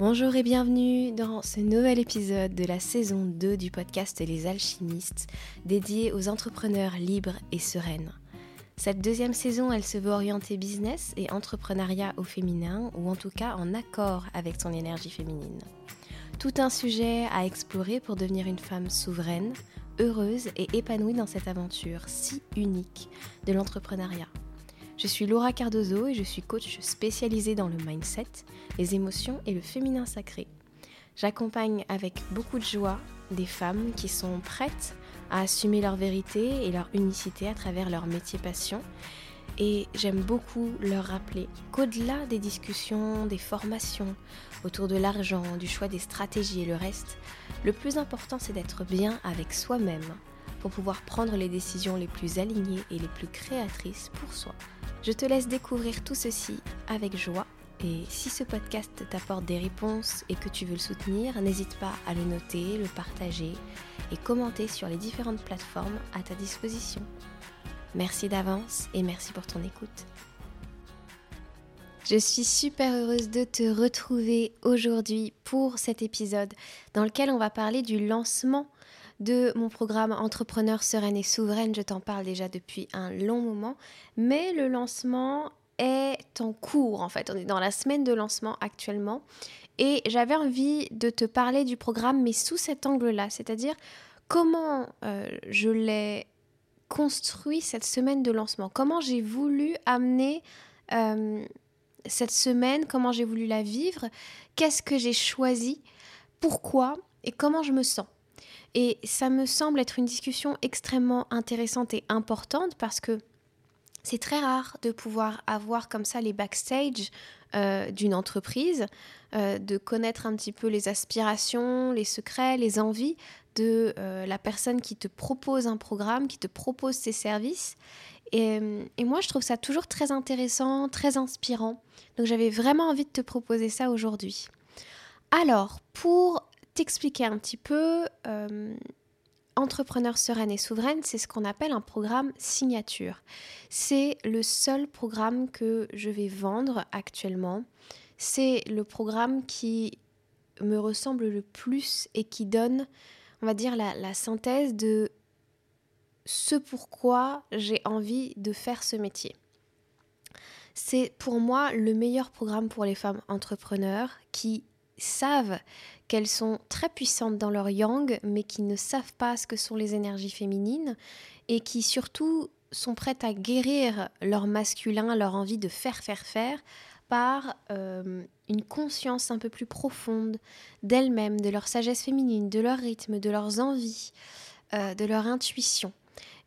Bonjour et bienvenue dans ce nouvel épisode de la saison 2 du podcast Les Alchimistes, dédié aux entrepreneurs libres et sereines. Cette deuxième saison, elle se veut orienter business et entrepreneuriat au féminin, ou en tout cas en accord avec son énergie féminine. Tout un sujet à explorer pour devenir une femme souveraine, heureuse et épanouie dans cette aventure si unique de l'entrepreneuriat. Je suis Laura Cardozo et je suis coach spécialisée dans le mindset, les émotions et le féminin sacré. J'accompagne avec beaucoup de joie des femmes qui sont prêtes à assumer leur vérité et leur unicité à travers leur métier passion. Et j'aime beaucoup leur rappeler qu'au-delà des discussions, des formations autour de l'argent, du choix des stratégies et le reste, le plus important c'est d'être bien avec soi-même pour pouvoir prendre les décisions les plus alignées et les plus créatrices pour soi. Je te laisse découvrir tout ceci avec joie et si ce podcast t'apporte des réponses et que tu veux le soutenir, n'hésite pas à le noter, le partager et commenter sur les différentes plateformes à ta disposition. Merci d'avance et merci pour ton écoute. Je suis super heureuse de te retrouver aujourd'hui pour cet épisode dans lequel on va parler du lancement de mon programme Entrepreneur sereine et souveraine. Je t'en parle déjà depuis un long moment, mais le lancement est en cours en fait. On est dans la semaine de lancement actuellement. Et j'avais envie de te parler du programme mais sous cet angle-là, c'est-à-dire comment euh, je l'ai construit cette semaine de lancement, comment j'ai voulu amener euh, cette semaine, comment j'ai voulu la vivre, qu'est-ce que j'ai choisi, pourquoi? Et comment je me sens? Et ça me semble être une discussion extrêmement intéressante et importante parce que c'est très rare de pouvoir avoir comme ça les backstage euh, d'une entreprise, euh, de connaître un petit peu les aspirations, les secrets, les envies de euh, la personne qui te propose un programme, qui te propose ses services. Et, et, moi, je trouve ça toujours très intéressant, très inspirant. Donc j'avais vraiment envie de te proposer ça aujourd'hui. Alors, pour t'expliquer un petit peu, euh, Entrepreneur sereine et souveraine, c'est ce qu'on appelle un programme signature. C'est le seul programme que je vais vendre actuellement. C'est le programme qui me ressemble le plus et qui donne, on va dire, la, la synthèse de ce pourquoi j'ai envie de faire ce métier. C'est pour moi le meilleur programme pour les femmes entrepreneurs qui savent qu'elles sont très puissantes dans leur yang, mais qui ne savent pas ce que sont les énergies féminines, et qui surtout sont prêtes à guérir leur masculin, leur envie de faire, faire, faire, par euh, une conscience un peu plus profonde d'elles-mêmes, de leur sagesse féminine, de leur rythme, de leurs envies, euh, de leur intuition.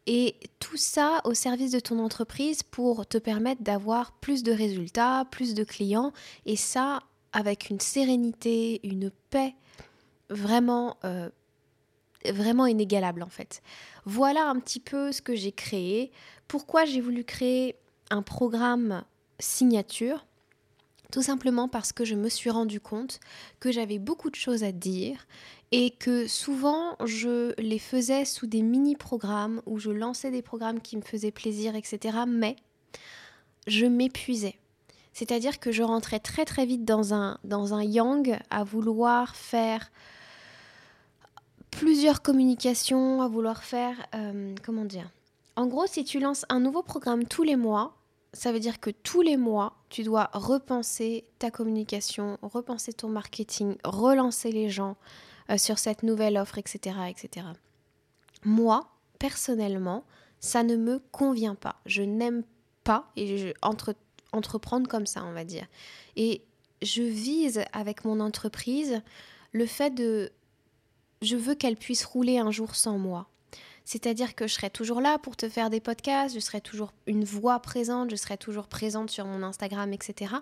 Et tout ça au service de ton entreprise pour te permettre d'avoir plus de résultats, plus de clients, et ça avec une sérénité, une paix vraiment, euh, vraiment inégalable en fait. Voilà un petit peu ce que j'ai créé. Pourquoi j'ai voulu créer un programme signature? Tout simplement parce que je me suis rendu compte que j'avais beaucoup de choses à dire et que souvent je les faisais sous des mini-programmes où je lançais des programmes qui me faisaient plaisir, etc. Mais je m'épuisais. C'est-à-dire que je rentrais très très vite dans un, dans un yang à vouloir faire plusieurs communications, à vouloir faire... Euh, comment dire En gros, si tu lances un nouveau programme tous les mois, ça veut dire que tous les mois, tu dois repenser ta communication, repenser ton marketing, relancer les gens euh, sur cette nouvelle offre, etc., etc. Moi, personnellement, ça ne me convient pas. Je n'aime pas, et je, entre entreprendre comme ça, on va dire. Et je vise avec mon entreprise le fait de... Je veux qu'elle puisse rouler un jour sans moi. C'est-à-dire que je serai toujours là pour te faire des podcasts, je serai toujours une voix présente, je serai toujours présente sur mon Instagram, etc.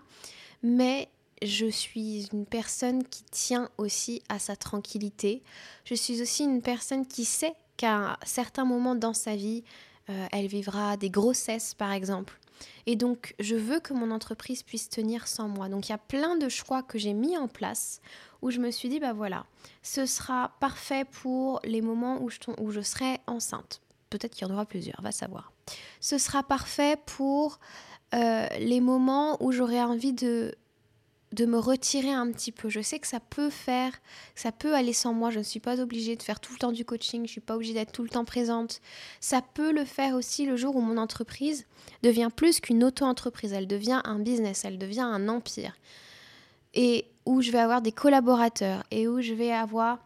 Mais je suis une personne qui tient aussi à sa tranquillité. Je suis aussi une personne qui sait qu'à certains moments dans sa vie, euh, elle vivra des grossesses, par exemple. Et donc, je veux que mon entreprise puisse tenir sans moi. Donc, il y a plein de choix que j'ai mis en place où je me suis dit, bah voilà, ce sera parfait pour les moments où je, serai enceinte. Peut-être qu'il y en aura plusieurs, va savoir. Ce sera parfait pour euh, les moments où j'aurai envie de de me retirer un petit peu. Je sais que ça peut faire, ça peut aller sans moi. Je ne suis pas obligée de faire tout le temps du coaching, je ne suis pas obligée d'être tout le temps présente. Ça peut le faire aussi le jour où mon entreprise devient plus qu'une auto-entreprise. Elle devient un business, elle devient un empire. Et où je vais avoir des collaborateurs et où je vais avoir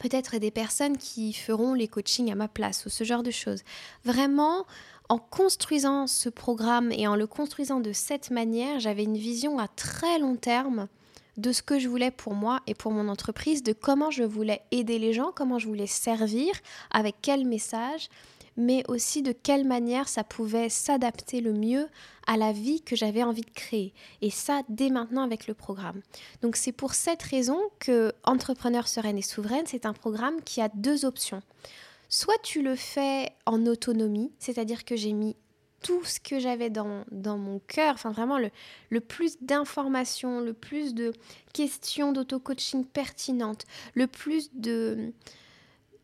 peut-être des personnes qui feront les coachings à ma place ou ce genre de choses. Vraiment, en construisant ce programme et en le construisant de cette manière, j'avais une vision à très long terme de ce que je voulais pour moi et pour mon entreprise, de comment je voulais aider les gens, comment je voulais servir, avec quel message, mais aussi de quelle manière ça pouvait s'adapter le mieux à la vie que j'avais envie de créer. Et ça, dès maintenant avec le programme. Donc c'est pour cette raison que Entrepreneur sereine et souveraine, c'est un programme qui a deux options. Soit tu le fais en autonomie, c'est-à-dire que j'ai mis tout ce que j'avais dans, mon cœur, enfin vraiment le, plus d'informations, le plus de questions d'auto-coaching pertinentes, le plus de,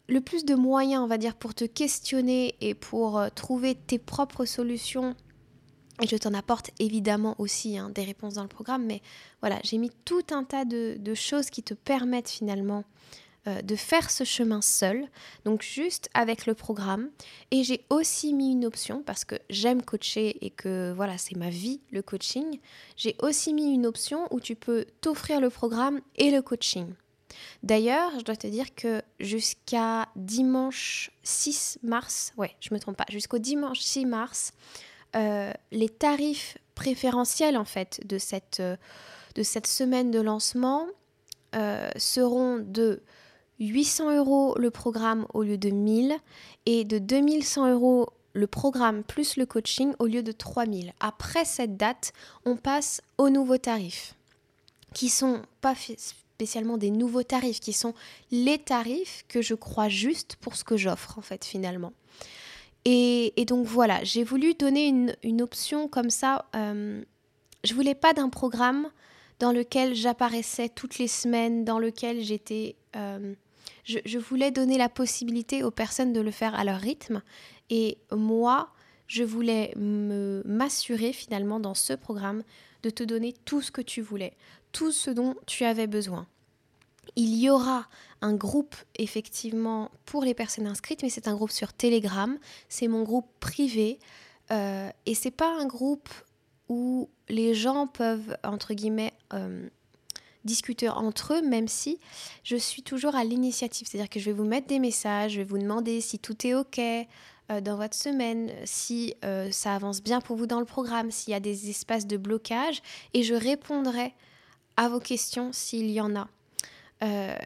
le plus de moyens, on va dire, pour te questionner et pour euh, trouver tes propres solutions. Je t'en apporte évidemment aussi hein, des réponses dans le programme, mais voilà, j'ai mis tout un tas de choses qui te permettent finalement euh, de faire ce chemin seul, donc juste avec le programme. Et j'ai aussi mis une option, parce que j'aime coacher et que voilà, c'est ma vie, le coaching, j'ai aussi mis une option où tu peux t'offrir le programme et le coaching. D'ailleurs, je dois te dire que jusqu'à dimanche 6 mars, ouais, je me trompe pas, jusqu'au dimanche 6 mars, euh, les tarifs préférentiels en fait de cette, euh, de cette semaine de lancement seront de 800 euros le programme au lieu de 1000 et de 2100 euros le programme plus le coaching au lieu de 3000. Après cette date, on passe aux nouveaux tarifs qui sont pas spécialement des nouveaux tarifs, qui sont les tarifs que je crois justes pour ce que j'offre en fait finalement. Et, donc voilà, j'ai voulu donner une, option comme ça. Euh, je voulais pas d'un programme dans lequel j'apparaissais toutes les semaines, dans lequel j'étais euh, je, voulais donner la possibilité aux personnes de le faire à leur rythme. Et moi, je voulais m'assurer finalement dans ce programme de te donner tout ce que tu voulais, tout ce dont tu avais besoin. Il y aura un groupe effectivement pour les personnes inscrites, mais c'est un groupe sur Telegram. C'est mon groupe privé euh, et c'est pas un groupe où les gens peuvent entre guillemets euh, discuter entre eux, même si je suis toujours à l'initiative. C'est-à-dire que je vais vous mettre des messages, je vais vous demander si tout est OK euh, dans votre semaine, si euh, ça avance bien pour vous dans le programme, s'il y a des espaces de blocage, et je répondrai à vos questions s'il y en a. Euh,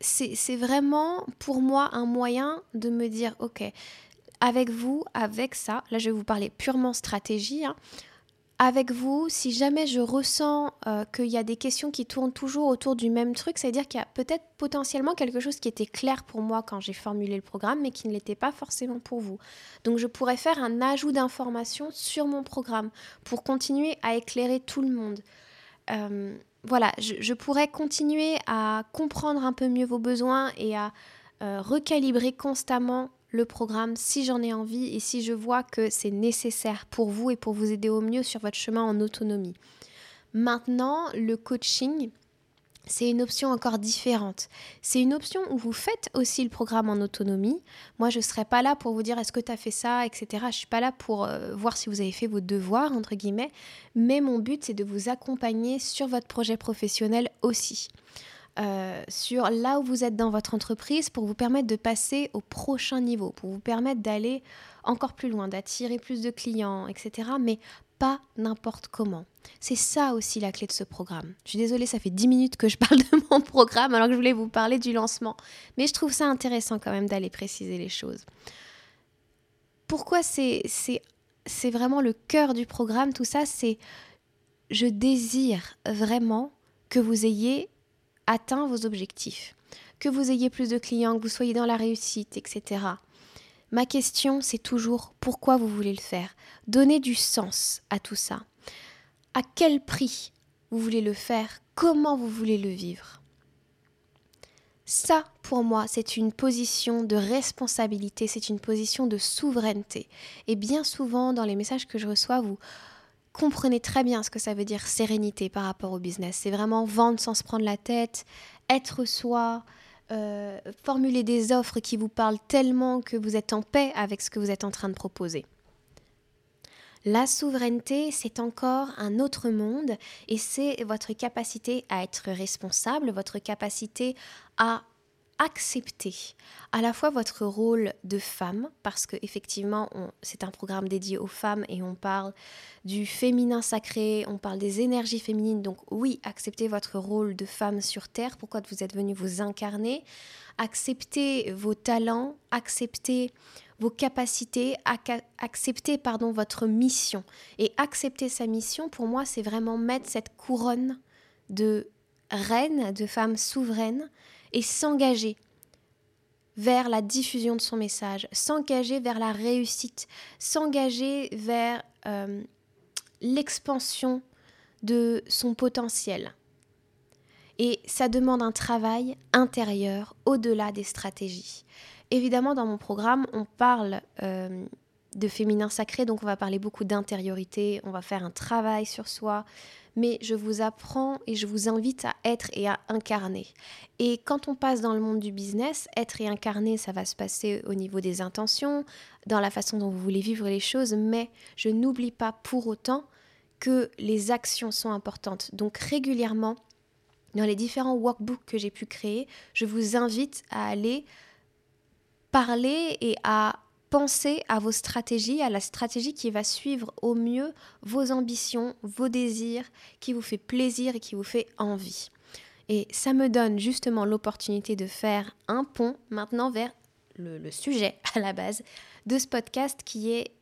c'est vraiment pour moi un moyen de me dire, OK, avec vous, avec ça, là je vais vous parler purement stratégie, hein, avec vous, si jamais je ressens euh, qu'il y a des questions qui tournent toujours autour du même truc, c'est-à-dire qu'il y a peut-être potentiellement quelque chose qui était clair pour moi quand j'ai formulé le programme, mais qui ne l'était pas forcément pour vous. Donc je pourrais faire un ajout d'informations sur mon programme pour continuer à éclairer tout le monde. Euh, voilà, je, pourrais continuer à comprendre un peu mieux vos besoins et à euh, recalibrer constamment le programme si j'en ai envie et si je vois que c'est nécessaire pour vous et pour vous aider au mieux sur votre chemin en autonomie. Maintenant, le coaching, c'est une option encore différente. C'est une option où vous faites aussi le programme en autonomie. Moi, je ne serai pas là pour vous dire est-ce que tu as fait ça, etc. Je ne suis pas là pour euh, voir si vous avez fait vos devoirs, entre guillemets. Mais mon but, c'est de vous accompagner sur votre projet professionnel aussi. Euh, sur là où vous êtes dans votre entreprise pour vous permettre de passer au prochain niveau, pour vous permettre d'aller encore plus loin, d'attirer plus de clients, etc. Mais pas n'importe comment. C'est ça aussi la clé de ce programme. Je suis désolée, ça fait 10 minutes que je parle de mon programme alors que je voulais vous parler du lancement. Mais je trouve ça intéressant quand même d'aller préciser les choses. Pourquoi c'est, vraiment le cœur du programme, tout ça, c'est je désire vraiment que vous ayez atteint vos objectifs, que vous ayez plus de clients, que vous soyez dans la réussite, etc. Ma question, c'est toujours pourquoi vous voulez le faire? Donnez du sens à tout ça. À quel prix vous voulez le faire? Comment vous voulez le vivre? Ça, pour moi, c'est une position de responsabilité, c'est une position de souveraineté. Et bien souvent, dans les messages que je reçois, vous, comprenez très bien ce que ça veut dire sérénité par rapport au business. C'est vraiment vendre sans se prendre la tête, être soi, euh, formuler des offres qui vous parlent tellement que vous êtes en paix avec ce que vous êtes en train de proposer. La souveraineté, c'est encore un autre monde et c'est votre capacité à être responsable, votre capacité à accepter à la fois votre rôle de femme, parce que effectivement c'est un programme dédié aux femmes et on parle du féminin sacré, on parle des énergies féminines, donc oui, acceptez votre rôle de femme sur Terre, pourquoi vous êtes venu vous incarner, acceptez vos talents, acceptez vos capacités, accepter pardon votre mission. Et accepter sa mission, pour moi, c'est vraiment mettre cette couronne de reine, de femme souveraine, et s'engager vers la diffusion de son message, s'engager vers la réussite, s'engager vers euh, l'expansion de son potentiel. Et ça demande un travail intérieur au-delà des stratégies. Évidemment, dans mon programme, on parle euh, de féminin sacré, donc on va parler beaucoup d'intériorité, on va faire un travail sur soi, mais je vous apprends et je vous invite à être et à incarner. Et quand on passe dans le monde du business, être et incarner, ça va se passer au niveau des intentions, dans la façon dont vous voulez vivre les choses, mais je n'oublie pas pour autant que les actions sont importantes. Donc régulièrement, dans les différents workbooks que j'ai pu créer, je vous invite à aller parler et à penser à vos stratégies, à la stratégie qui va suivre au mieux vos ambitions, vos désirs, qui vous fait plaisir et qui vous fait envie. Et ça me donne justement l'opportunité de faire un pont maintenant vers le, le, sujet à la base de ce podcast qui est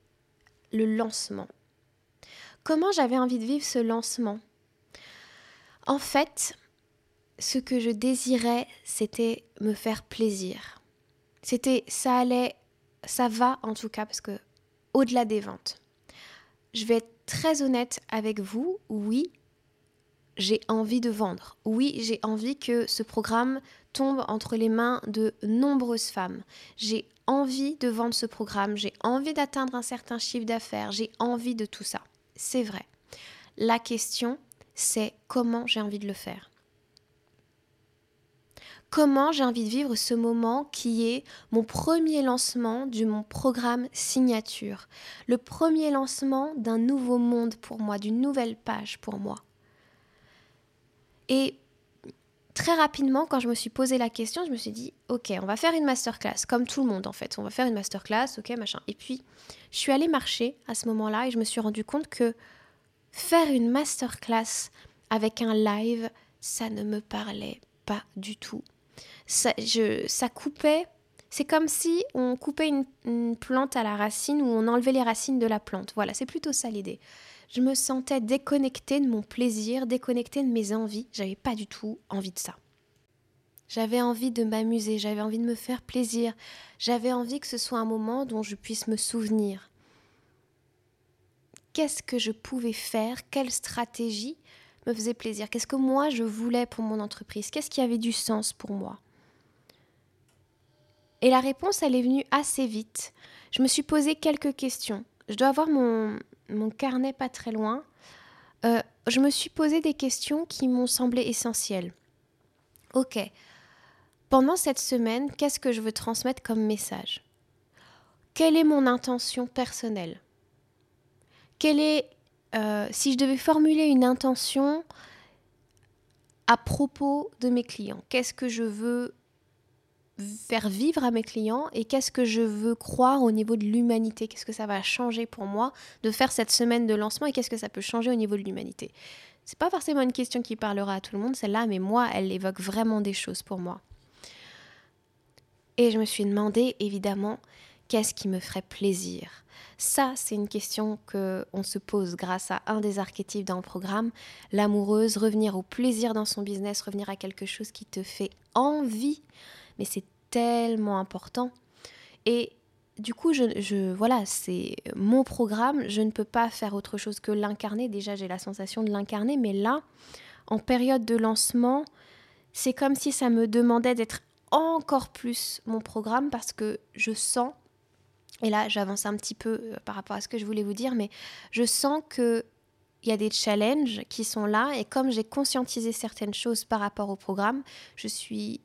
le lancement. Comment j'avais envie de vivre ce lancement? En fait, ce que je désirais, c'était me faire plaisir. C'était, ça allait, ça va en tout cas, parce que au-delà des ventes, je vais être très honnête avec vous. Oui, j'ai envie de vendre. Oui, j'ai envie que ce programme tombe entre les mains de nombreuses femmes. J'ai envie de vendre ce programme. J'ai envie d'atteindre un certain chiffre d'affaires. J'ai envie de tout ça. C'est vrai. La question, c'est comment j'ai envie de le faire comment j'ai envie de vivre ce moment qui est mon premier lancement de mon programme signature, le premier lancement d'un nouveau monde pour moi, d'une nouvelle page pour moi. Et très rapidement, quand je me suis posé la question, je me suis dit, ok, on va faire une masterclass, comme tout le monde en fait, on va faire une masterclass, ok, machin. Et puis, je suis allée marcher à ce moment-là et je me suis rendu compte que faire une masterclass avec un live, ça ne me parlait pas du tout ça, je, ça coupait. C'est comme si on coupait une, plante à la racine ou on enlevait les racines de la plante. Voilà, c'est plutôt ça l'idée. Je me sentais déconnectée de mon plaisir, déconnectée de mes envies. J'avais pas du tout envie de ça. J'avais envie de m'amuser, j'avais envie de me faire plaisir, j'avais envie que ce soit un moment dont je puisse me souvenir. Qu'est-ce que je pouvais faire? Quelle stratégie me faisait plaisir Qu'est-ce que moi je voulais pour mon entreprise? Qu'est-ce qui avait du sens pour moi? Et la réponse, elle est venue assez vite. Je me suis posé quelques questions. Je dois avoir mon, mon carnet pas très loin. Euh, je me suis posé des questions qui m'ont semblé essentielles. Ok, pendant cette semaine, qu'est-ce que je veux transmettre comme message? Quelle est mon intention personnelle? Quelle est, euh, si je devais formuler une intention à propos de mes clients, qu'est-ce que je veux faire vivre à mes clients et qu'est-ce que je veux croire au niveau de l'humanité? Qu'est-ce que ça va changer pour moi de faire cette semaine de lancement et qu'est-ce que ça peut changer au niveau de l'humanité? C'est pas forcément une question qui parlera à tout le monde, celle-là, mais moi, elle évoque vraiment des choses pour moi. Et je me suis demandé, évidemment, qu'est-ce qui me ferait plaisir? Ça, c'est une question que on se pose grâce à un des archétypes dans le programme, l'amoureuse, revenir au plaisir dans son business, revenir à quelque chose qui te fait envie mais c'est tellement important. Et du coup, je, voilà, c'est mon programme. Je ne peux pas faire autre chose que l'incarner. Déjà, j'ai la sensation de l'incarner, mais là, en période de lancement, c'est comme si ça me demandait d'être encore plus mon programme parce que je sens, et là j'avance un petit peu euh, par rapport à ce que je voulais vous dire, mais je sens que il y a des challenges qui sont là et comme j'ai conscientisé certaines choses par rapport au programme, je suis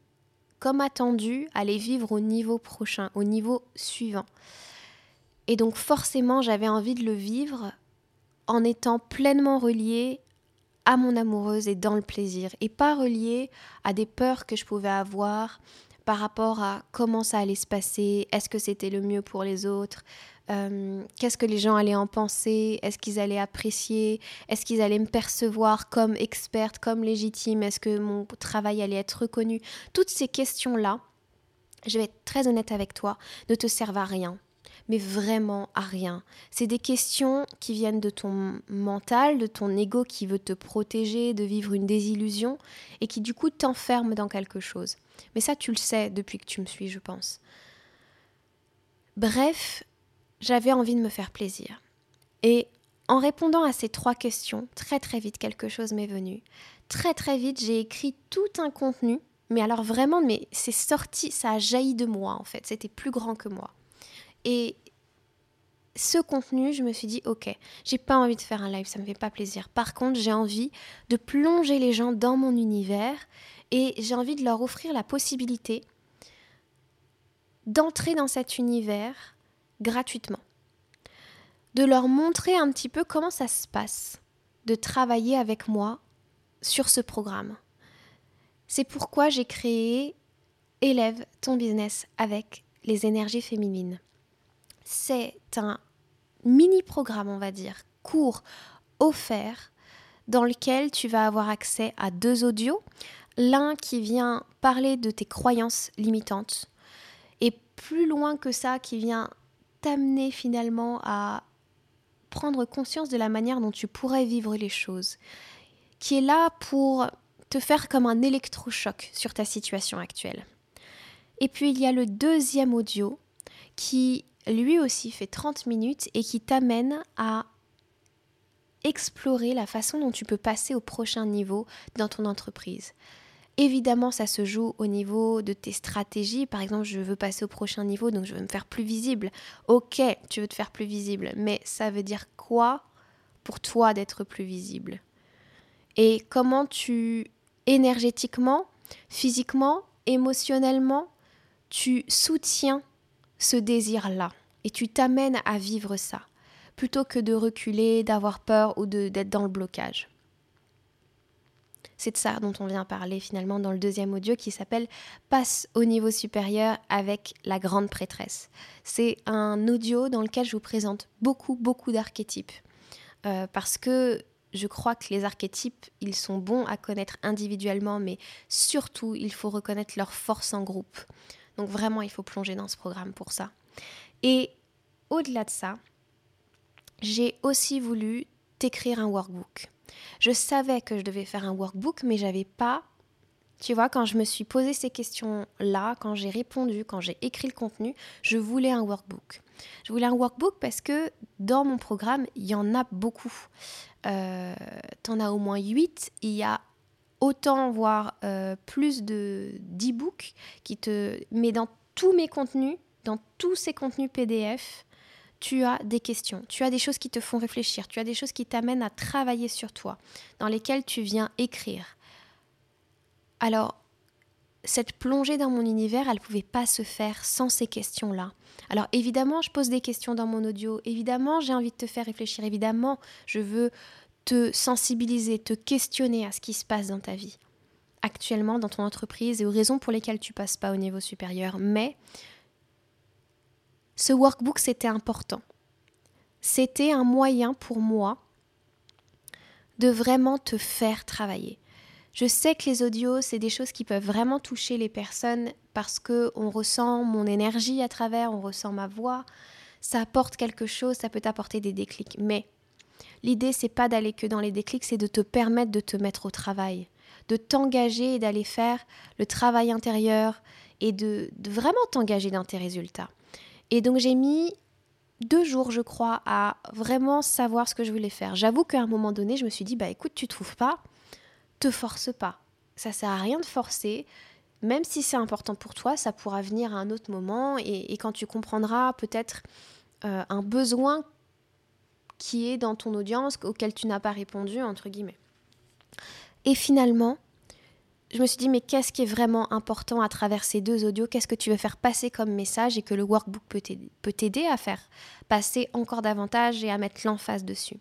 comme attendu à les vivre au niveau prochain, au niveau suivant. Et donc forcément, j'avais envie de le vivre en étant pleinement relié à mon amoureuse et dans le plaisir, et pas relié à des peurs que je pouvais avoir par rapport à comment ça allait se passer, est-ce que c'était le mieux pour les autres, euh, qu'est-ce que les gens allaient en penser, est-ce qu'ils allaient apprécier, est-ce qu'ils allaient me percevoir comme experte, comme légitime, est-ce que mon travail allait être reconnu. Toutes ces questions-là, je vais être très honnête avec toi, ne te servent à rien mais vraiment à rien. C'est des questions qui viennent de ton mental, de ton ego qui veut te protéger, de vivre une désillusion, et qui du coup t'enferme dans quelque chose. Mais ça, tu le sais depuis que tu me suis, je pense. Bref, j'avais envie de me faire plaisir. Et en répondant à ces trois questions, très très vite quelque chose m'est venu. Très très vite, j'ai écrit tout un contenu, mais alors vraiment, mais c'est sorti, ça a jailli de moi en fait, c'était plus grand que moi. Et ce contenu, je me suis dit, ok, j'ai pas envie de faire un live, ça me fait pas plaisir. Par contre, j'ai envie de plonger les gens dans mon univers et j'ai envie de leur offrir la possibilité d'entrer dans cet univers gratuitement. De leur montrer un petit peu comment ça se passe, de travailler avec moi sur ce programme. C'est pourquoi j'ai créé Élève ton business avec les énergies féminines c'est un mini-programme, on va dire, court, offert, dans lequel tu vas avoir accès à deux audios. L'un qui vient parler de tes croyances limitantes, et plus loin que ça, qui vient t'amener finalement à prendre conscience de la manière dont tu pourrais vivre les choses, qui est là pour te faire comme un électrochoc sur ta situation actuelle. Et puis il y a le deuxième audio qui lui aussi fait 30 minutes et qui t'amène à explorer la façon dont tu peux passer au prochain niveau dans ton entreprise. Évidemment, ça se joue au niveau de tes stratégies. Par exemple, je veux passer au prochain niveau, donc je veux me faire plus visible. Ok, tu veux te faire plus visible, mais ça veut dire quoi pour toi d'être plus visible? Et comment tu, énergétiquement, physiquement, émotionnellement, tu soutiens ce désir-là et tu t'amènes à vivre ça, plutôt que de reculer, d'avoir peur ou d'être dans le blocage? C'est de ça dont on vient parler finalement dans le deuxième audio qui s'appelle Passe au niveau supérieur avec la grande prêtresse. C'est un audio dans lequel je vous présente beaucoup, beaucoup d'archétypes. Euh, parce que je crois que les archétypes, ils sont bons à connaître individuellement, mais surtout, il faut reconnaître leur force en groupe. Donc vraiment, il faut plonger dans ce programme pour ça. Et au-delà de ça, j'ai aussi voulu t'écrire un workbook. Je savais que je devais faire un workbook, mais j'avais pas. Tu vois, quand je me suis posé ces questions-là, quand j'ai répondu, quand j'ai écrit le contenu, je voulais un workbook. Je voulais un workbook parce que dans mon programme, il y en a beaucoup. Euh, tu en as au moins 8. Il y a autant, voire euh, plus de d'e-books qui te. Mais dans tous mes contenus, dans tous ces contenus PDF, tu as des questions, tu as des choses qui te font réfléchir, tu as des choses qui t'amènent à travailler sur toi, dans lesquelles tu viens écrire. Alors, cette plongée dans mon univers, elle ne pouvait pas se faire sans ces questions-là. Alors évidemment, je pose des questions dans mon audio, évidemment, j'ai envie de te faire réfléchir, évidemment, je veux te sensibiliser, te questionner à ce qui se passe dans ta vie, actuellement dans ton entreprise et aux raisons pour lesquelles tu passes pas au niveau supérieur. Mais ce workbook, c'était important. C'était un moyen pour moi de vraiment te faire travailler. Je sais que les audios, c'est des choses qui peuvent vraiment toucher les personnes parce que on ressent mon énergie à travers, on ressent ma voix, ça apporte quelque chose, ça peut t'apporter des déclics. Mais l'idée, c'est pas d'aller que dans les déclics, c'est de te permettre de te mettre au travail, de t'engager et d'aller faire le travail intérieur et de, de vraiment t'engager dans tes résultats. Et donc j'ai mis deux jours, je crois, à vraiment savoir ce que je voulais faire. J'avoue qu'à un moment donné, je me suis dit, bah écoute, tu trouves pas, te force pas. Ça sert à rien de forcer. Même si c'est important pour toi, ça pourra venir à un autre moment et, quand tu comprendras peut-être euh, un besoin qui est dans ton audience auquel tu n'as pas répondu, entre guillemets. Et finalement, je me suis dit, mais qu'est-ce qui est vraiment important à travers ces deux audios? Qu'est-ce que tu veux faire passer comme message et que le workbook peut t'aider à faire passer encore davantage et à mettre l'emphase dessus?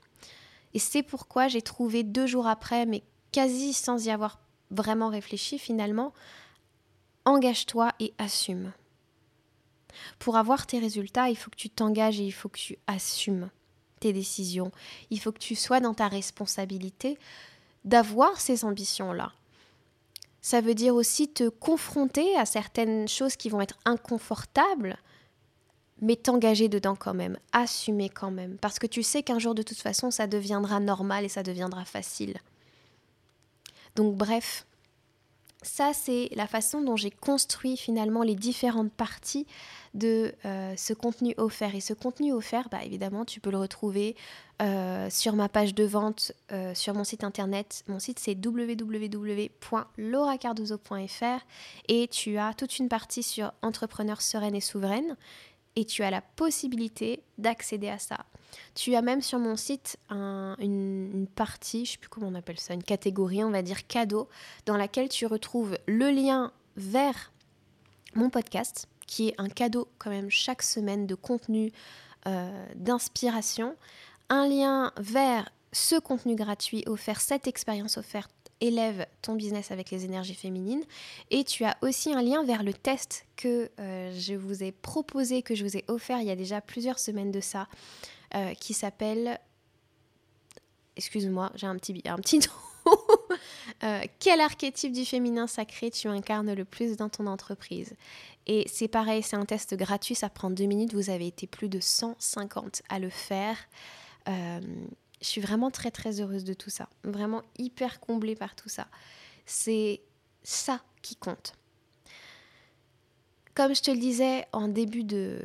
Et c'est pourquoi j'ai trouvé deux jours après, mais quasi sans y avoir vraiment réfléchi finalement, engage-toi et assume. Pour avoir tes résultats, il faut que tu t'engages et il faut que tu assumes tes décisions. Il faut que tu sois dans ta responsabilité d'avoir ces ambitions-là. Ça veut dire aussi te confronter à certaines choses qui vont être inconfortables, mais t'engager dedans quand même, assumer quand même, parce que tu sais qu'un jour de toute façon ça deviendra normal et ça deviendra facile. Donc bref, ça, c'est la façon dont j'ai construit finalement les différentes parties de euh, ce contenu offert. Et ce contenu offert, bah, évidemment, tu peux le retrouver euh, sur ma page de vente, euh, sur mon site internet. Mon site, c'est www.lauracardozo.fr et tu as toute une partie sur entrepreneur sereine et souveraine et tu as la possibilité d'accéder à ça. Tu as même sur mon site une, partie, je ne sais plus comment on appelle ça, une catégorie, on va dire cadeau, dans laquelle tu retrouves le lien vers mon podcast, qui est un cadeau quand même chaque semaine de contenu, euh, d'inspiration, un lien vers ce contenu gratuit offert, cette expérience offerte élève ton business avec les énergies féminines. Et tu as aussi un lien vers le test que euh, je vous ai proposé, que je vous ai offert il y a déjà plusieurs semaines de ça, euh, qui s'appelle... Excuse-moi, j'ai un petit, un petit euh, quel archétype du féminin sacré tu incarnes le plus dans ton entreprise? Et c'est pareil, c'est un test gratuit, ça prend deux minutes, vous avez été plus de 150 à le faire. Je suis vraiment très très heureuse de tout ça, vraiment hyper comblée par tout ça. C'est ça qui compte. Comme je te le disais en début de,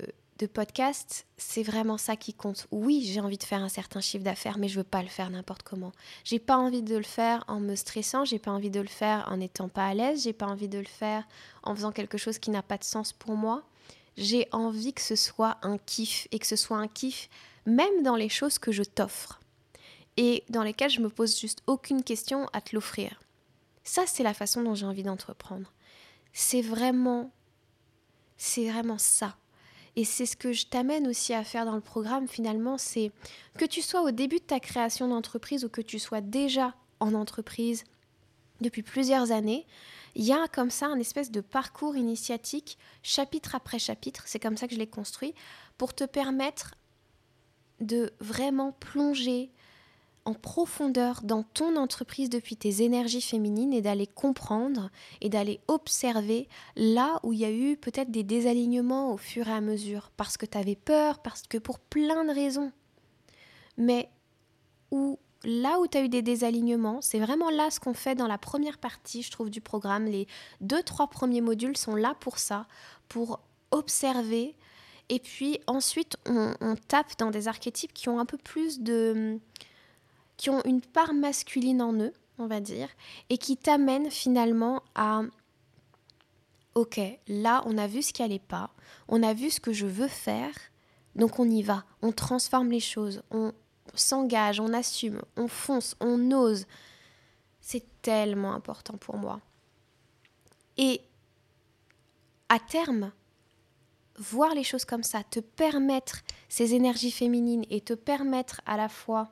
podcast, c'est vraiment ça qui compte. Oui, j'ai envie de faire un certain chiffre d'affaires, mais je veux pas le faire n'importe comment. J'ai pas envie de le faire en me stressant, j'ai pas envie de le faire en n'étant pas à l'aise, j'ai pas envie de le faire en faisant quelque chose qui n'a pas de sens pour moi. J'ai envie que ce soit un kiff et que ce soit un kiff même dans les choses que je t'offre et dans lesquelles je me pose juste aucune question à te l'offrir. Ça, c'est la façon dont j'ai envie d'entreprendre. C'est vraiment, c'est vraiment ça. Et c'est ce que je t'amène aussi à faire dans le programme finalement, c'est que tu sois au début de ta création d'entreprise ou que tu sois déjà en entreprise depuis plusieurs années, il y a comme ça un espèce de parcours initiatique, chapitre après chapitre, c'est comme ça que je l'ai construit, pour te permettre de vraiment plonger en profondeur dans ton entreprise depuis tes énergies féminines et d'aller comprendre et d'aller observer là où il y a eu peut-être des désalignements au fur et à mesure, parce que tu avais peur, parce que pour plein de raisons. Mais où là où tu as eu des désalignements, c'est vraiment là ce qu'on fait dans la première partie, je trouve, du programme. Les deux, trois premiers modules sont là pour ça, pour observer. Et puis ensuite, on, on tape dans des archétypes qui ont un peu plus de qui ont une part masculine en eux, on va dire, et qui t'amènent finalement à ok, là on a vu ce qui allait pas, on a vu ce que je veux faire, donc on y va, on transforme les choses, on s'engage, on assume, on fonce, on ose. C'est tellement important pour moi. Et à terme, voir les choses comme ça, te permettre ces énergies féminines et te permettre à la fois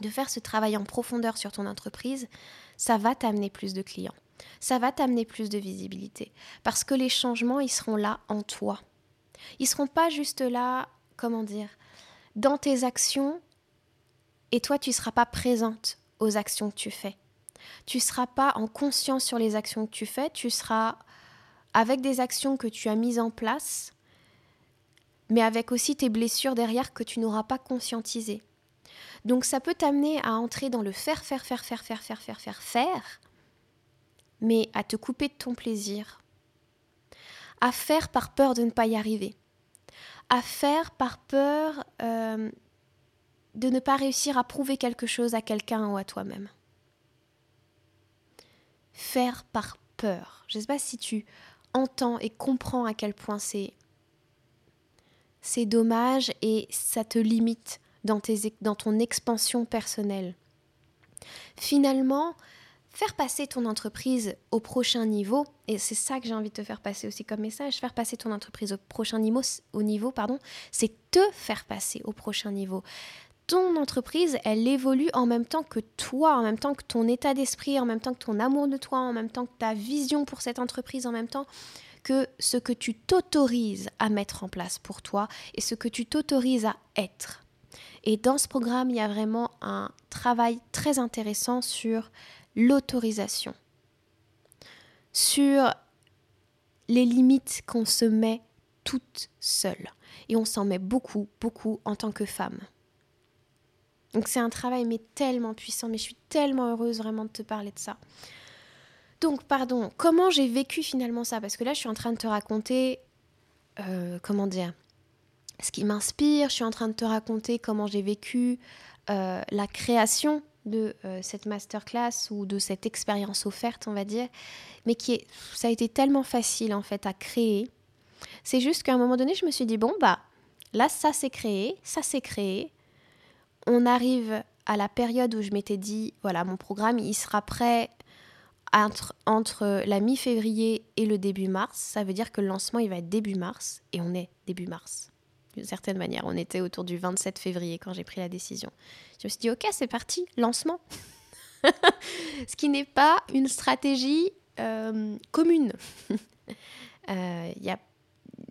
de faire ce travail en profondeur sur ton entreprise, ça va t'amener plus de clients. Ça va t'amener plus de visibilité. Parce que les changements, ils seront là en toi. Ils seront pas juste là, comment dire, dans tes actions et toi, tu ne seras pas présente aux actions que tu fais. Tu ne seras pas en conscience sur les actions que tu fais, tu seras avec des actions que tu as mises en place, mais avec aussi tes blessures derrière que tu n'auras pas conscientisées. Donc ça peut t'amener à entrer dans le faire, faire, faire, faire, faire, faire, faire, faire, faire, mais à te couper de ton plaisir, à faire par peur de ne pas y arriver, à faire par peur euh, de ne pas réussir à prouver quelque chose à quelqu'un ou à toi-même. Faire par peur. Je ne sais pas si tu entends et comprends à quel point c'est c'est dommage et ça te limite dans, ton expansion personnelle. Finalement, faire passer ton entreprise au prochain niveau, et c'est ça que j'ai envie de te faire passer aussi comme message, faire passer ton entreprise au prochain niveau, au niveau pardon, c'est te faire passer au prochain niveau. Ton entreprise, elle évolue en même temps que toi, en même temps que ton état d'esprit, en même temps que ton amour de toi, en même temps que ta vision pour cette entreprise, en même temps que ce que tu t'autorises à mettre en place pour toi et ce que tu t'autorises à être. Et dans ce programme, il y a vraiment un travail très intéressant sur l'autorisation, sur les limites qu'on se met toute seule. Et on s'en met beaucoup, beaucoup en tant que femme. Donc c'est un travail mais tellement puissant, mais je suis tellement heureuse vraiment de te parler de ça. Donc pardon, comment j'ai vécu finalement ça? Parce que là je suis en train de te raconter, euh, comment dire, ce qui m'inspire, je suis en train de te raconter comment j'ai vécu euh, la création de euh, cette masterclass ou de cette expérience offerte, on va dire, mais qui est, ça a été tellement facile en fait à créer. C'est juste qu'à un moment donné, je me suis dit bon bah là ça s'est créé, ça s'est créé. On arrive à la période où je m'étais dit voilà mon programme il sera prêt entre, entre la mi-février et le début mars. Ça veut dire que le lancement il va être début mars et on est début mars d'une certaine manière. On était autour du 27 février quand j'ai pris la décision. Je me suis dit, ok, c'est parti, lancement. Ce qui n'est pas une stratégie euh, commune. Euh, y a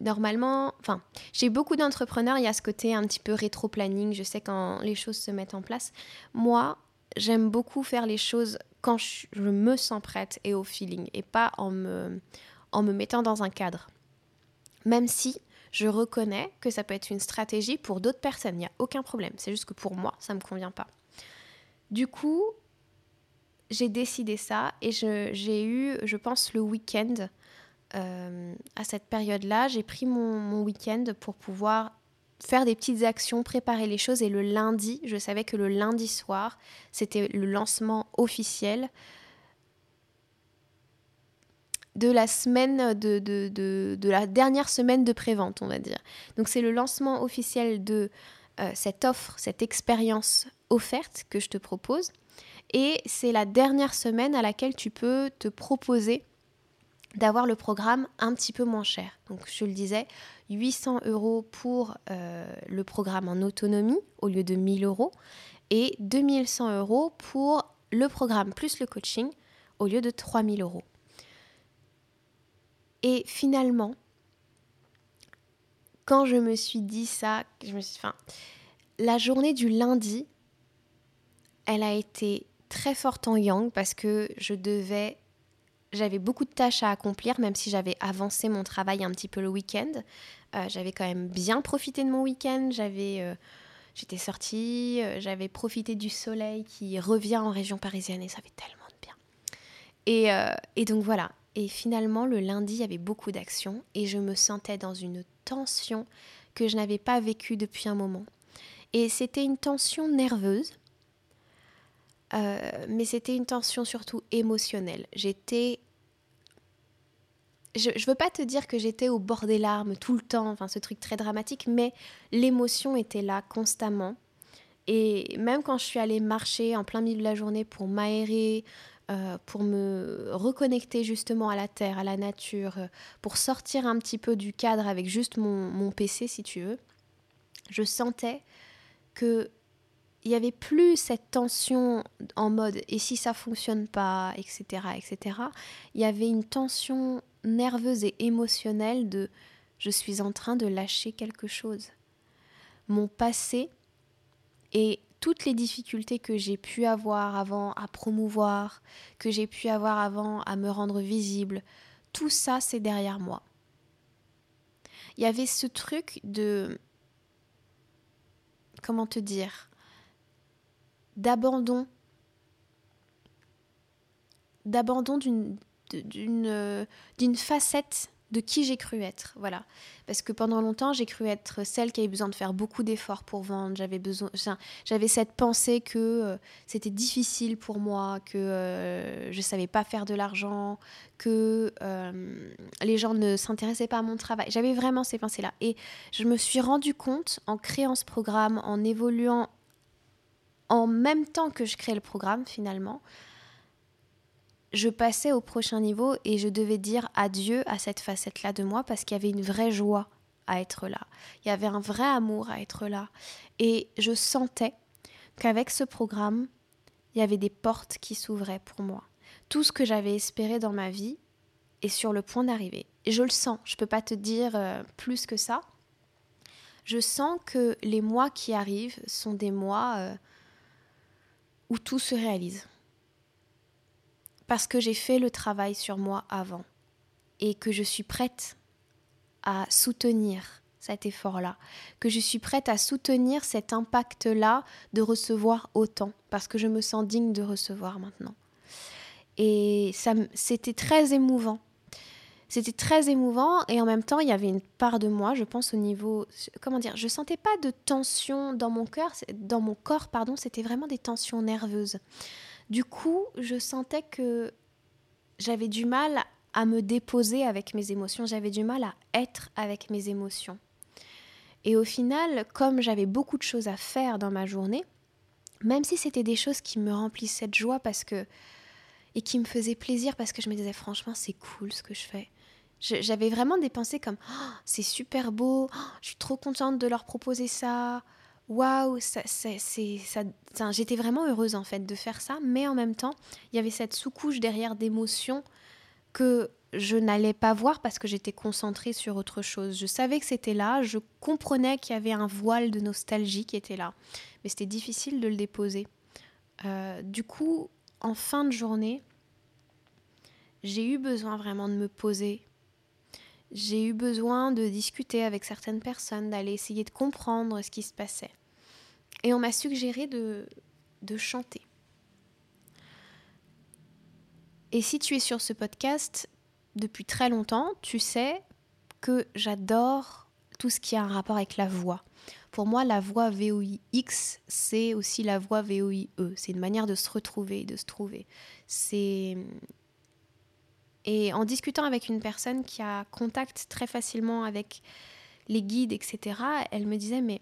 normalement, enfin, j'ai beaucoup d'entrepreneurs, il y a ce côté un petit peu rétro-planning, je sais quand les choses se mettent en place. Moi, j'aime beaucoup faire les choses quand je, je, me sens prête et au feeling, et pas en me, en me mettant dans un cadre. Même si je reconnais que ça peut être une stratégie pour d'autres personnes, il n'y a aucun problème. C'est juste que pour moi, ça ne me convient pas. Du coup, j'ai décidé ça et j'ai eu, je pense, le week-end. Euh, à cette période-là, j'ai pris mon, mon week-end pour pouvoir faire des petites actions, préparer les choses. Et le lundi, je savais que le lundi soir, c'était le lancement officiel de la semaine de, de, la dernière semaine de prévente, on va dire. Donc c'est le lancement officiel de euh, cette offre, cette expérience offerte que je te propose. Et c'est la dernière semaine à laquelle tu peux te proposer d'avoir le programme un petit peu moins cher. Donc je le disais, 800 euros pour euh, le programme en autonomie au lieu de 1000 euros et 2100 euros pour le programme plus le coaching au lieu de 3000 euros. Et finalement, quand je me suis dit ça, je me suis, enfin, la journée du lundi, elle a été très forte en yang parce que je devais, j'avais beaucoup de tâches à accomplir, même si j'avais avancé mon travail un petit peu le week-end. Euh, j'avais quand même bien profité de mon week-end. J'avais, euh, j'étais sortie, euh, j'avais profité du soleil qui revient en région parisienne et ça fait tellement de bien. Et, et donc voilà, et finalement, le lundi, il y avait beaucoup d'actions et je me sentais dans une tension que je n'avais pas vécue depuis un moment. Et c'était une tension nerveuse, euh, mais c'était une tension surtout émotionnelle. J'étais... Je ne veux pas te dire que j'étais au bord des larmes tout le temps, enfin ce truc très dramatique, mais l'émotion était là constamment. Et même quand je suis allée marcher en plein milieu de la journée pour m'aérer, euh, pour me reconnecter justement à la terre, à la nature, euh, pour sortir un petit peu du cadre avec juste mon, PC si tu veux, je sentais que il n'y avait plus cette tension en mode et si ça fonctionne pas, etc., etc. Il y avait une tension nerveuse et émotionnelle de je suis en train de lâcher quelque chose. Mon passé est toutes les difficultés que j'ai pu avoir avant à promouvoir, que j'ai pu avoir avant à me rendre visible, tout ça c'est derrière moi. Il y avait ce truc de comment te dire d'abandon d'abandon d'une d'une d'une facette de qui j'ai cru être. Voilà. Parce que pendant longtemps, j'ai cru être celle qui avait besoin de faire beaucoup d'efforts pour vendre. J'avais besoin, j'avais cette pensée que euh, c'était difficile pour moi, que euh, je ne savais pas faire de l'argent, que euh, les gens ne s'intéressaient pas à mon travail. J'avais vraiment ces pensées-là. Et je me suis rendu compte en créant ce programme, en évoluant en même temps que je créais le programme finalement, je passais au prochain niveau et je devais dire adieu à cette facette-là de moi parce qu'il y avait une vraie joie à être là. Il y avait un vrai amour à être là. Et je sentais qu'avec ce programme, il y avait des portes qui s'ouvraient pour moi. Tout ce que j'avais espéré dans ma vie est sur le point d'arriver. Je le sens, je ne peux pas te dire euh, plus que ça. Je sens que les mois qui arrivent sont des mois euh, où tout se réalise parce que j'ai fait le travail sur moi avant et que je suis prête à soutenir cet effort-là, que je suis prête à soutenir cet impact-là de recevoir autant, parce que je me sens digne de recevoir maintenant. Et ça, c'était très émouvant. C'était très émouvant et en même temps, il y avait une part de moi, je pense au niveau, comment dire, je sentais pas de tension dans mon cœur, dans mon corps, pardon, c'était vraiment des tensions nerveuses. Du coup, je sentais que j'avais du mal à me déposer avec mes émotions, j'avais du mal à être avec mes émotions. Et au final, comme j'avais beaucoup de choses à faire dans ma journée, même si c'était des choses qui me remplissaient de joie parce que et qui me faisaient plaisir parce que je me disais franchement c'est cool ce que je fais. J'avais vraiment des pensées comme oh, c'est super beau, oh, je suis trop contente de leur proposer ça, waouh, ça, ça, j'étais vraiment heureuse en fait de faire ça, mais en même temps, il y avait cette sous-couche derrière d'émotions que je n'allais pas voir parce que j'étais concentrée sur autre chose. Je savais que c'était là, je comprenais qu'il y avait un voile de nostalgie qui était là, mais c'était difficile de le déposer. Euh, du coup, en fin de journée, j'ai eu besoin vraiment de me poser. J'ai eu besoin de discuter avec certaines personnes, d'aller essayer de comprendre ce qui se passait. Et on m'a suggéré de, de chanter. Et si tu es sur ce podcast depuis très longtemps, tu sais que j'adore tout ce qui a un rapport avec la voix. Pour moi, la voix VOIX, c'est aussi la voix VOIE. C'est une manière de se retrouver, de se trouver. C'est et en discutant avec une personne qui a contact très facilement avec les guides, etc., elle me disait mais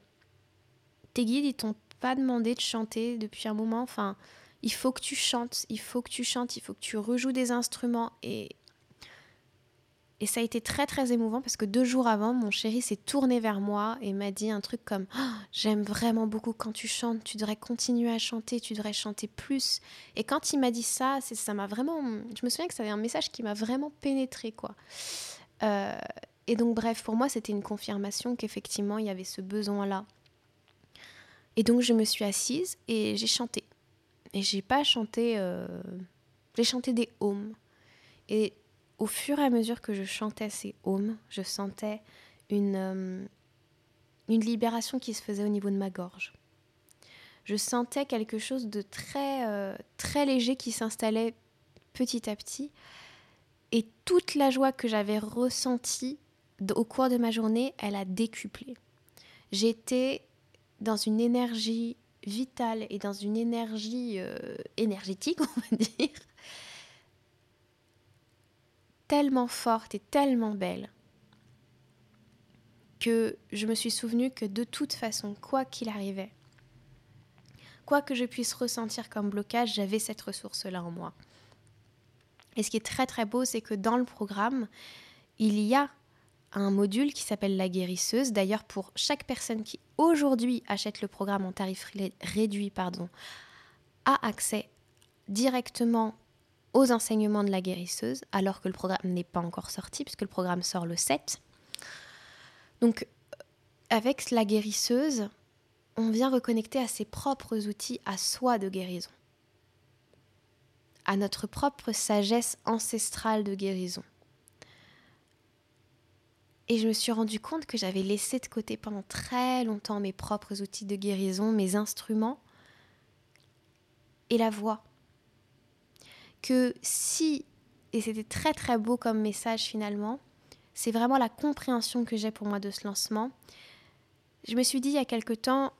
tes guides, ils t'ont pas demandé de chanter depuis un moment. Enfin, il faut que tu chantes, il faut que tu chantes, il faut que tu rejoues des instruments. Et, et ça a été très très émouvant parce que deux jours avant, mon chéri s'est tourné vers moi et m'a dit un truc comme oh, J'aime vraiment beaucoup quand tu chantes, tu devrais continuer à chanter, tu devrais chanter plus. Et quand il m'a dit ça, ça m'a vraiment. Je me souviens que c'était un message qui m'a vraiment pénétré, quoi. Euh, et donc, bref, pour moi, c'était une confirmation qu'effectivement, il y avait ce besoin-là et donc je me suis assise et j'ai chanté. Et j'ai pas chanté. Euh, j'ai chanté des haumes. Et au fur et à mesure que je chantais ces haumes, je sentais une, euh, une libération qui se faisait au niveau de ma gorge. Je sentais quelque chose de très, euh, très léger qui s'installait petit à petit. Et toute la joie que j'avais ressentie au cours de ma journée, elle a décuplé. J'étais dans une énergie vitale et dans une énergie euh, énergétique, on va dire, tellement forte et tellement belle que je me suis souvenu que de toute façon, quoi qu'il arrivait, quoi que je puisse ressentir comme blocage, j'avais cette ressource-là en moi. Et ce qui est très très beau, c'est que dans le programme, il y a un module qui s'appelle la guérisseuse. D'ailleurs, pour chaque personne qui aujourd'hui achète le programme en tarif réduit, pardon, a accès directement aux enseignements de la guérisseuse, alors que le programme n'est pas encore sorti, puisque le programme sort le 7. Donc, avec la guérisseuse, on vient reconnecter à ses propres outils, à soi de guérison, à notre propre sagesse ancestrale de guérison. Et je me suis rendu compte que j'avais laissé de côté pendant très longtemps mes propres outils de guérison, mes instruments et la voix. Que si, et c'était très très beau comme message finalement, c'est vraiment la compréhension que j'ai pour moi de ce lancement. Je me suis dit il y a quelque temps,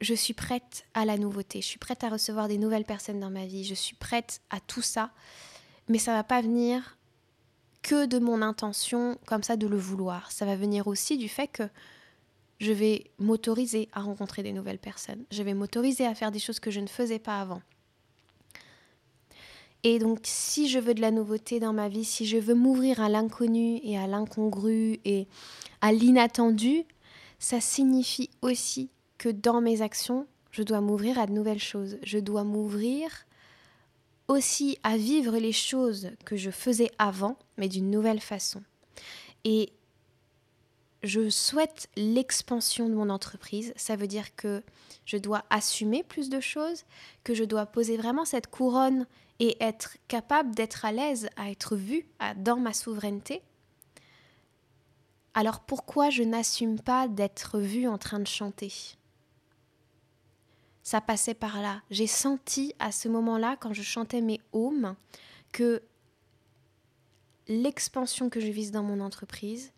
je suis prête à la nouveauté, je suis prête à recevoir des nouvelles personnes dans ma vie, je suis prête à tout ça, mais ça va pas venir que de mon intention comme ça de le vouloir. Ça va venir aussi du fait que je vais m'autoriser à rencontrer des nouvelles personnes. Je vais m'autoriser à faire des choses que je ne faisais pas avant. Et donc, si je veux de la nouveauté dans ma vie, si je veux m'ouvrir à l'inconnu et à l'incongru et à l'inattendu, ça signifie aussi que dans mes actions, je dois m'ouvrir à de nouvelles choses. Je dois m'ouvrir aussi à vivre les choses que je faisais avant, mais d'une nouvelle façon. Et je souhaite l'expansion de mon entreprise. Ça veut dire que je dois assumer plus de choses, que je dois poser vraiment cette couronne et être capable d'être à l'aise, à être vue dans ma souveraineté. Alors pourquoi je n'assume pas d'être vue en train de chanter? Ça passait par là. J'ai senti à ce moment-là, quand je chantais mes haumes, que l'expansion que je vise dans mon entreprise,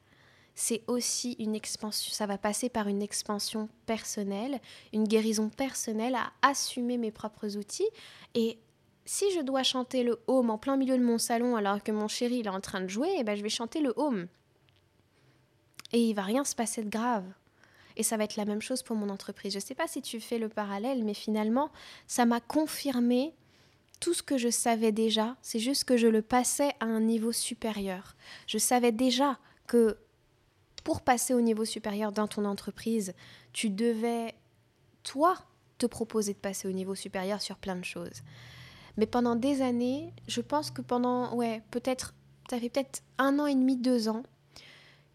c'est aussi une expansion, ça va passer par une expansion personnelle, une guérison personnelle à assumer mes propres outils. Et si je dois chanter le home en plein milieu de mon salon alors que mon chéri est en train de jouer, eh ben, je vais chanter le home. Et il va rien se passer de grave. Et ça va être la même chose pour mon entreprise. Je ne sais pas si tu fais le parallèle, mais finalement, ça m'a confirmé tout ce que je savais déjà. C'est juste que je le passais à un niveau supérieur. Je savais déjà que pour passer au niveau supérieur dans ton entreprise, tu devais, toi, te proposer de passer au niveau supérieur sur plein de choses. Mais pendant des années, je pense que pendant, ouais, peut-être, ça fait peut-être un an et demi, deux ans,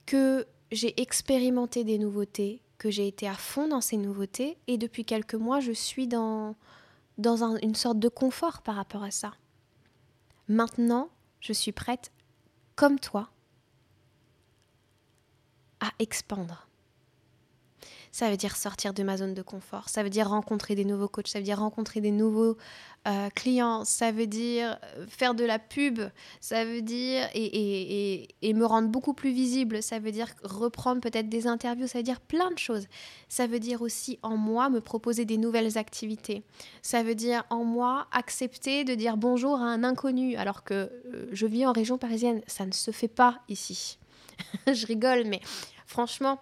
que j'ai expérimenté des nouveautés, que j'ai été à fond dans ces nouveautés, et depuis quelques mois, je suis dans, dans une sorte de confort par rapport à ça. Maintenant, je suis prête, comme toi, à expandre. Ça veut dire sortir de ma zone de confort, ça veut dire rencontrer des nouveaux coachs, ça veut dire rencontrer des nouveaux euh, clients, ça veut dire euh, faire de la pub, ça veut dire et, et, me rendre beaucoup plus visible, ça veut dire reprendre peut-être des interviews, ça veut dire plein de choses. Ça veut dire aussi en moi me proposer des nouvelles activités. Ça veut dire en moi accepter de dire bonjour à un inconnu alors que euh, je vis en région parisienne, ça ne se fait pas ici. je rigole, mais franchement,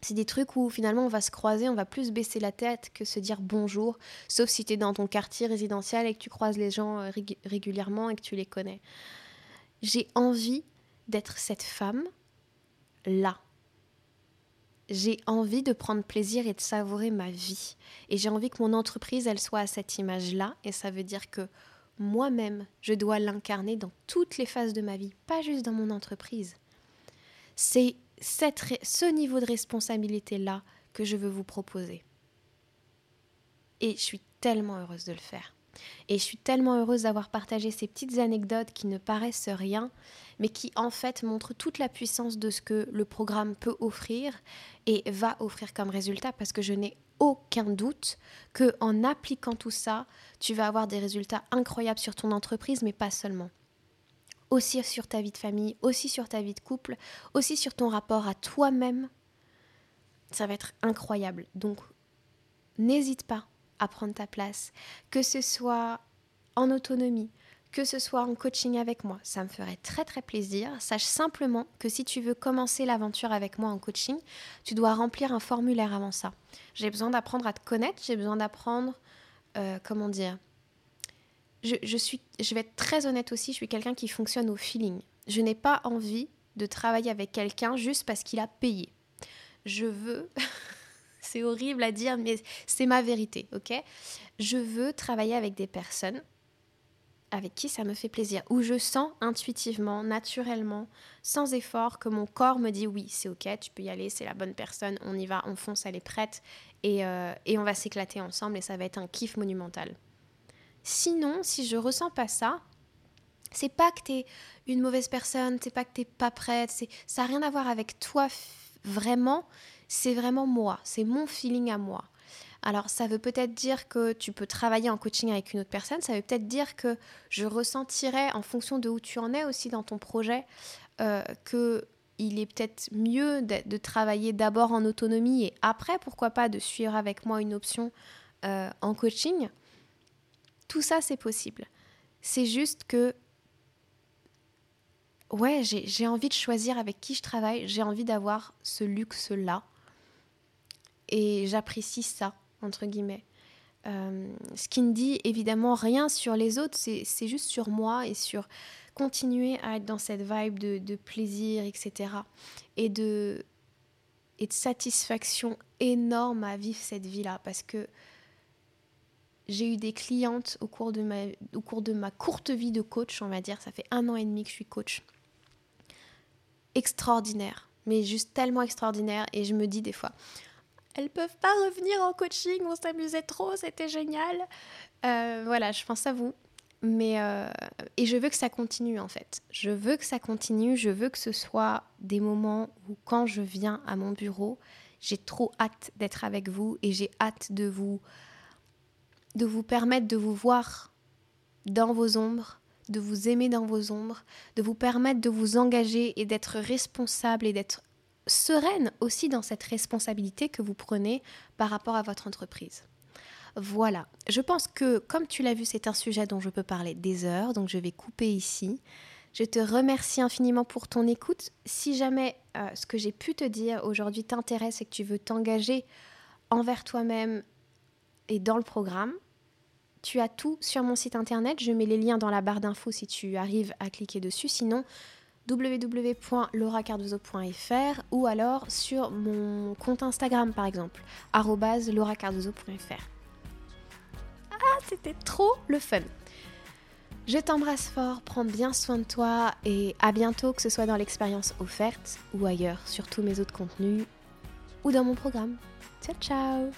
c'est des trucs où finalement on va se croiser, on va plus baisser la tête que se dire bonjour, sauf si tu es dans ton quartier résidentiel et que tu croises les gens euh, régulièrement et que tu les connais. J'ai envie d'être cette femme là. J'ai envie de prendre plaisir et de savourer ma vie. Et j'ai envie que mon entreprise, elle soit à cette image-là. Et ça veut dire que moi-même, je dois l'incarner dans toutes les phases de ma vie, pas juste dans mon entreprise. C'est ce niveau de responsabilité-là que je veux vous proposer. Et je suis tellement heureuse de le faire. Et je suis tellement heureuse d'avoir partagé ces petites anecdotes qui ne paraissent rien, mais qui en fait montrent toute la puissance de ce que le programme peut offrir et va offrir comme résultat, parce que je n'ai aucun doute que en appliquant tout ça, tu vas avoir des résultats incroyables sur ton entreprise, mais pas seulement aussi sur ta vie de famille, aussi sur ta vie de couple, aussi sur ton rapport à toi-même. Ça va être incroyable. Donc, n'hésite pas à prendre ta place, que ce soit en autonomie, que ce soit en coaching avec moi, ça me ferait très très plaisir. Sache simplement que si tu veux commencer l'aventure avec moi en coaching, tu dois remplir un formulaire avant ça. J'ai besoin d'apprendre à te connaître, j'ai besoin d'apprendre, euh, comment dire, je, suis, je vais être très honnête aussi, je suis quelqu'un qui fonctionne au feeling. Je n'ai pas envie de travailler avec quelqu'un juste parce qu'il a payé. Je veux, c'est horrible à dire, mais c'est ma vérité, ok? Je veux travailler avec des personnes avec qui ça me fait plaisir, où je sens intuitivement, naturellement, sans effort, que mon corps me dit oui, c'est ok, tu peux y aller, c'est la bonne personne, on y va, on fonce, elle est prête, et, euh, et on va s'éclater ensemble, et ça va être un kiff monumental. Sinon, si je ressens pas ça, c'est pas que tu es une mauvaise personne, c'est pas que tu pas prête, ça n'a rien à voir avec toi vraiment, c'est vraiment moi, c'est mon feeling à moi. Alors ça veut peut-être dire que tu peux travailler en coaching avec une autre personne, ça veut peut-être dire que je ressentirais en fonction de où tu en es aussi dans ton projet, euh, que il est peut-être mieux de, travailler d'abord en autonomie et après, pourquoi pas, de suivre avec moi une option euh, en coaching. Tout ça, c'est possible. C'est juste que, ouais, j'ai envie de choisir avec qui je travaille, j'ai envie d'avoir ce luxe-là. Et j'apprécie ça, entre guillemets. Euh, ce qui ne dit évidemment rien sur les autres, c'est juste sur moi et sur continuer à être dans cette vibe de, plaisir, etc. Et de, et de satisfaction énorme à vivre cette vie-là. Parce que j'ai eu des clientes au cours, de ma, au cours de ma courte vie de coach, on va dire, ça fait un an et demi que je suis coach. Extraordinaire, mais juste tellement extraordinaire. Et je me dis des fois, elles peuvent pas revenir en coaching, on s'amusait trop, c'était génial. Euh, voilà, je pense à vous. Mais euh, et je veux que ça continue en fait. Je veux que ça continue. Je veux que ce soit des moments où quand je viens à mon bureau, j'ai trop hâte d'être avec vous et j'ai hâte de vous de vous permettre de vous voir dans vos ombres, de vous aimer dans vos ombres, de vous permettre de vous engager et d'être responsable et d'être sereine aussi dans cette responsabilité que vous prenez par rapport à votre entreprise. Voilà, je pense que comme tu l'as vu, c'est un sujet dont je peux parler des heures, donc je vais couper ici. Je te remercie infiniment pour ton écoute. Si jamais euh, ce que j'ai pu te dire aujourd'hui t'intéresse et que tu veux t'engager envers toi-même et dans le programme, tu as tout sur mon site internet. Je mets les liens dans la barre d'infos si tu arrives à cliquer dessus. Sinon, www.lauracardozo.fr ou alors sur mon compte Instagram par exemple, lauracardozo.fr. Ah, c'était trop le fun. Je t'embrasse fort, prends bien soin de toi et à bientôt, que ce soit dans l'expérience offerte ou ailleurs, sur tous mes autres contenus ou dans mon programme. Ciao ciao